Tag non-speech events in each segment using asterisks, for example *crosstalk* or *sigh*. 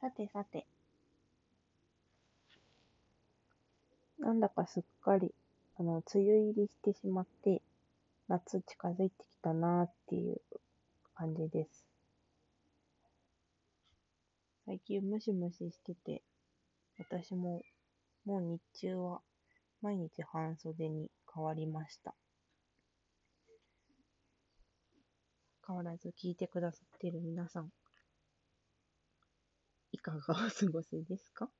さてさて。なんだかすっかり、あの、梅雨入りしてしまって、夏近づいてきたなーっていう感じです。最近ムシムシしてて、私ももう日中は毎日半袖に変わりました。変わらず聞いてくださってる皆さん、いかがお過ごしですか？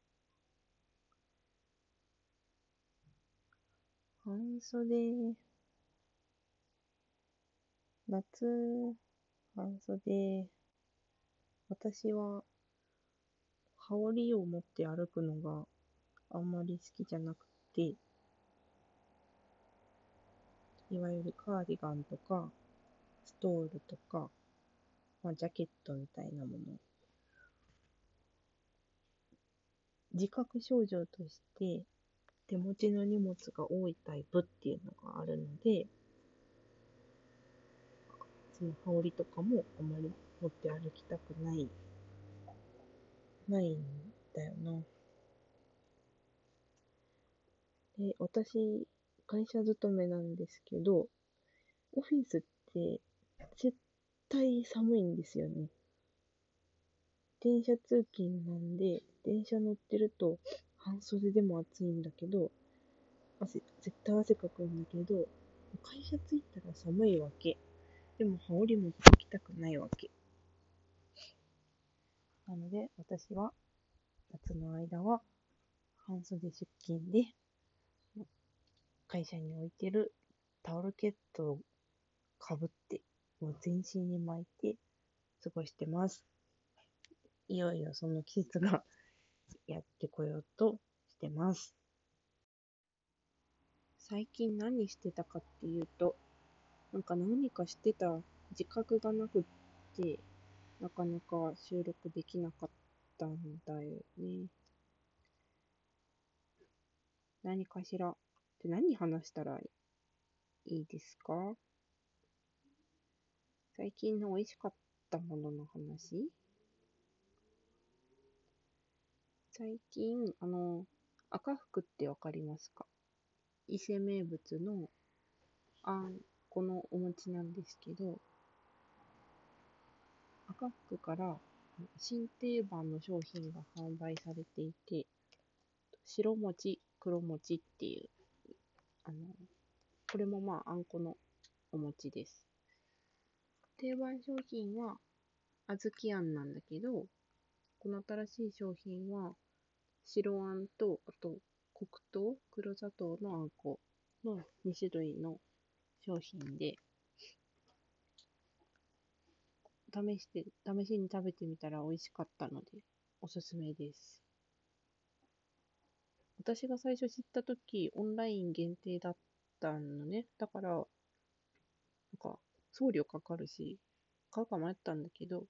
半袖、夏、半袖、私は、羽織を持って歩くのがあんまり好きじゃなくて、いわゆるカーディガンとか、ストールとか、まあ、ジャケットみたいなもの。自覚症状として、手持ちの荷物が多いタイプっていうのがあるので、その羽織とかもあまり持って歩きたくない、ないんだよな。で、私、会社勤めなんですけど、オフィスって絶対寒いんですよね。電車通勤なんで、電車乗ってると半袖でも暑いんだけど、汗、絶対汗かくんだけど、会社着いたら寒いわけ。でも羽織持ってきたくないわけ。なので、私は夏の間は半袖出勤で、会社に置いてるタオルケットをかぶって、もう全身に巻いて過ごしてます。いよいよその季節がやってこようとしてます。最近何してたかっていうと、なんか何かしてた自覚がなくって、なかなか収録できなかったんだよね。何かしらって何話したらいいですか？最近の美味しかったものの話？最近、あの、赤福ってわかりますか？伊勢名物のあんこのお餅なんですけど、赤福から新定番の商品が販売されていて、白餅、黒餅っていうあの、これもまあ、あんこのお餅です。定番商品は、小豆あんなんだけど、この新しい商品は、白あんと、あと、黒糖、黒砂糖のあんこの2種類の商品で、試して、試しに食べてみたら美味しかったので、おすすめです。私が最初知ったとき、オンライン限定だったのね。だから、なんか、送料かかるし、買うか迷ったんだけど、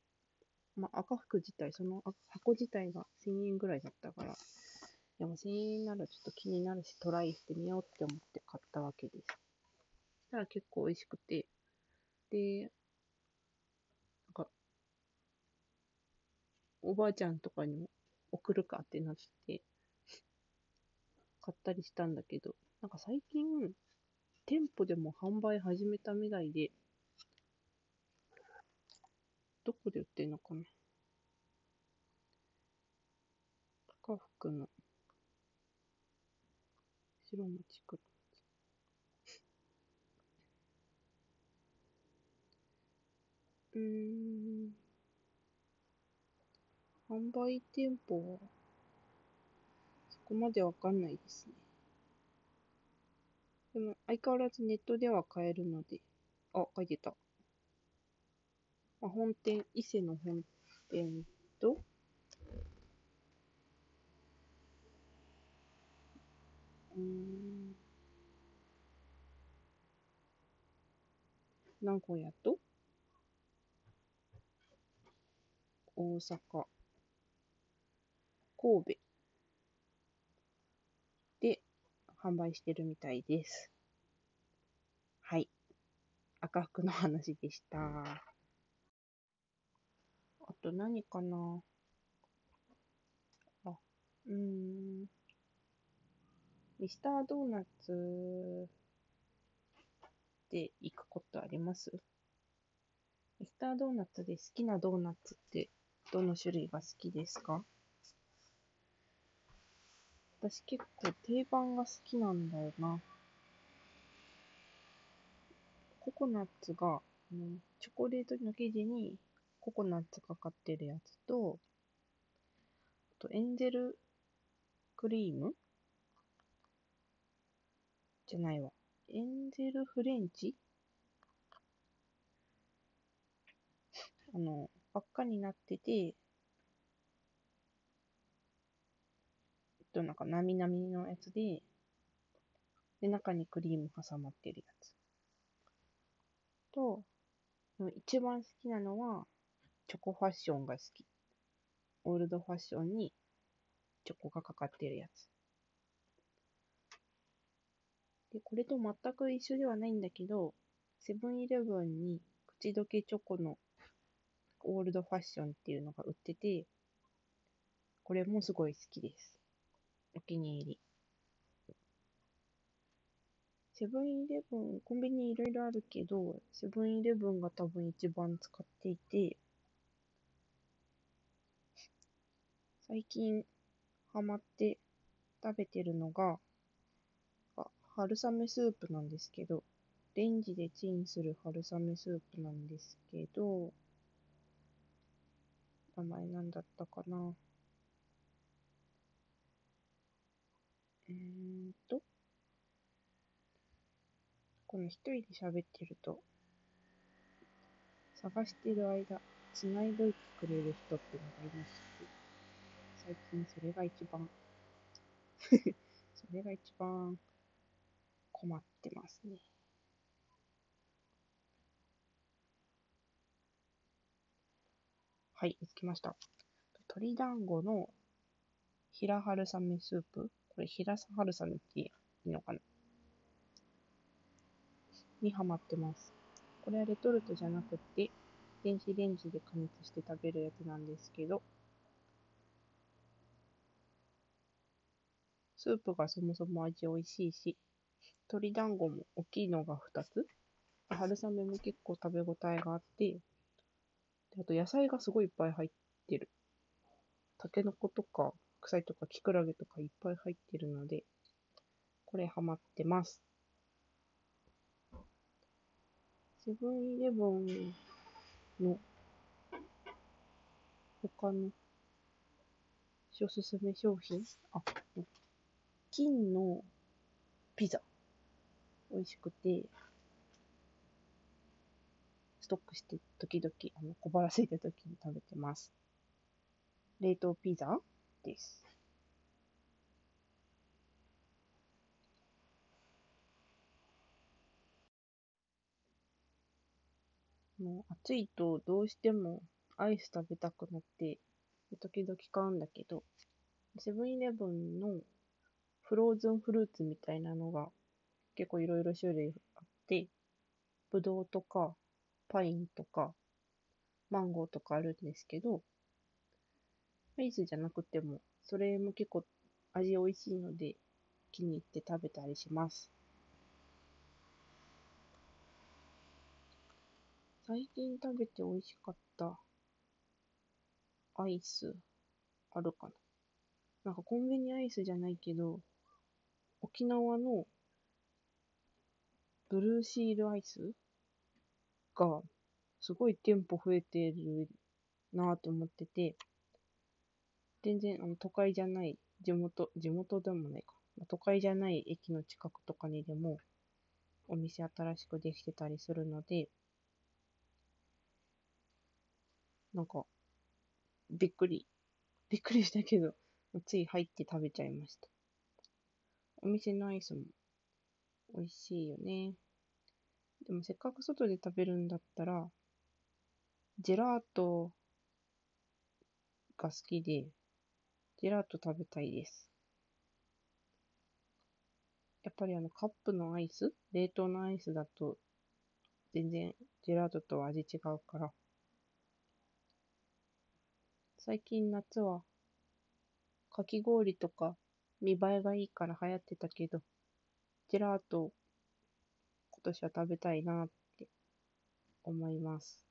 まあ、赤服自体、その箱自体が1000円ぐらいだったから、でも1000円ならちょっと気になるし、トライしてみようって思って買ったわけです。そしたら結構美味しくて、で、なんか、おばあちゃんとかにも送るかってなって、買ったりしたんだけど、なんか最近、店舗でも販売始めたみたいで、どこで売ってんのかな？高福の白餅黒餅。うん。販売店舗はそこまでわかんないですね。でも、相変わらずネットでは買えるので、あ、書いてた。まあ、本店、伊勢の本店と、うん、名古屋と、大阪、神戸で、販売してるみたいです。はい。赤服の話でした。と何かなあうーん。ミスタードーナツで行くことあります？ミスタードーナツで好きなドーナツってどの種類が好きですか？私結構定番が好きなんだよな。ココナッツが、うん、チョコレートの生地にココナッツかかってるやつと、あとエンゼルクリーム？じゃないわ。エンゼルフレンチ？あの、輪っかになってて、えっと、なんか、なみなみのやつで、で、中にクリーム挟まってるやつ。と、一番好きなのは、チョコファッションが好き。オールドファッションにチョコがかかってるやつ。で、これと全く一緒ではないんだけど、セブンイレブンに口どけチョコのオールドファッションっていうのが売ってて、これもすごい好きです。お気に入り。セブンイレブン、コンビニいろいろあるけど、セブンイレブンが多分一番使っていて、最近ハマって食べてるのが、あ春雨スープなんですけど、レンジでチンする春雨スープなんですけど、名前なんだったかな。うーんと、この一人で喋ってると、探してる間、繋いどいてくれる人ってのがいまし、最近それが一番 *laughs* それが一番困ってますね。はい、見つけました。鶏団子の平春雨スープ？これ平春雨っていいのかな？にハマってます。これはレトルトじゃなくて、電子レンジで加熱して食べるやつなんですけど、スープがそもそも味美味しいし、鶏団子も大きいのが2つ。春雨も結構食べ応えがあって、あと野菜がすごいいっぱい入ってる。タケノコとか、白菜とか、キクラゲとかいっぱい入ってるので、これハマってます。セブンイレブンの他のおすすめ商品？あ、金のピザ。美味しくて、ストックして時々あの小腹空いた時に食べてます。冷凍ピザです。もう暑いとどうしてもアイス食べたくなって、時々買うんだけど、セブンイレブンのフローズンフルーツみたいなのが結構いろいろ種類あって、ぶどうとか、パインとか、マンゴーとかあるんですけど、アイスじゃなくても、それも結構味美味しいので、気に入って食べたりします。最近食べて美味しかったアイスあるかななんかコンビニアイスじゃないけど、沖縄のブルーシールアイスがすごい店舗増えてるなぁと思ってて、全然あの都会じゃない地元、地元でもないか。都会じゃない駅の近くとかにでもお店新しくできてたりするので、なんか、びっくり、びっくりしたけど、つい入って食べちゃいました。お店のアイスも美味しいよね。でもせっかく外で食べるんだったら、ジェラートが好きで、ジェラート食べたいです。やっぱりあのカップのアイス、冷凍のアイスだと全然ジェラートとは味違うから、最近夏はかき氷とか見栄えがいいから流行ってたけど、ジェラート今年は食べたいなって思います。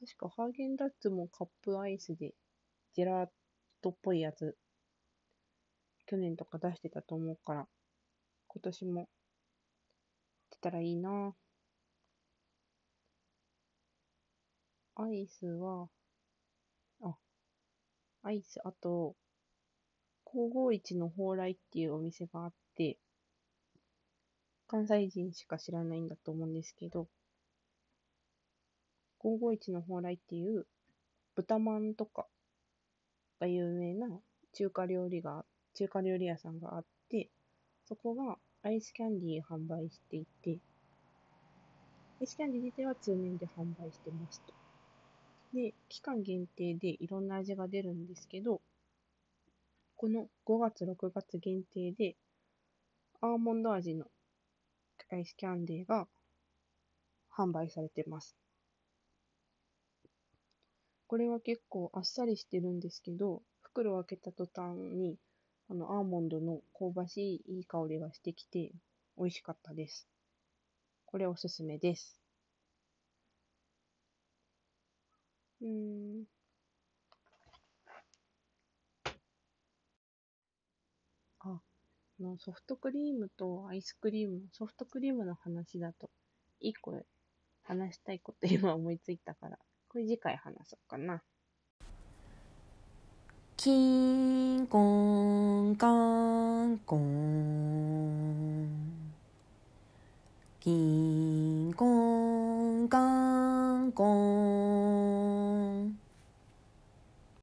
確かハーゲンダッツもカップアイスでジェラートっぽいやつ去年とか出してたと思うから今年も出たらいいなアイスはアイスあと551の蓬莱っていうお店があって関西人しか知らないんだと思うんですけど551の蓬莱っていう豚まんとかが有名な中華料理が、中華料理屋さんがあって、そこがアイスキャンディー販売していて、アイスキャンディー自体は通年で販売してますと。で、期間限定でいろんな味が出るんですけど、この5月、6月限定で、アーモンド味のアイスキャンデーが販売されてます。これは結構あっさりしてるんですけど、袋を開けた途端に、あの、アーモンドの香ばしいいい香りがしてきて、美味しかったです。これおすすめです。うん。あ、のソフトクリームとアイスクリーム、ソフトクリームの話だと、一個話したいこと今思いついたからこれ次回話そうかな。キンコンカンコン「こんかん」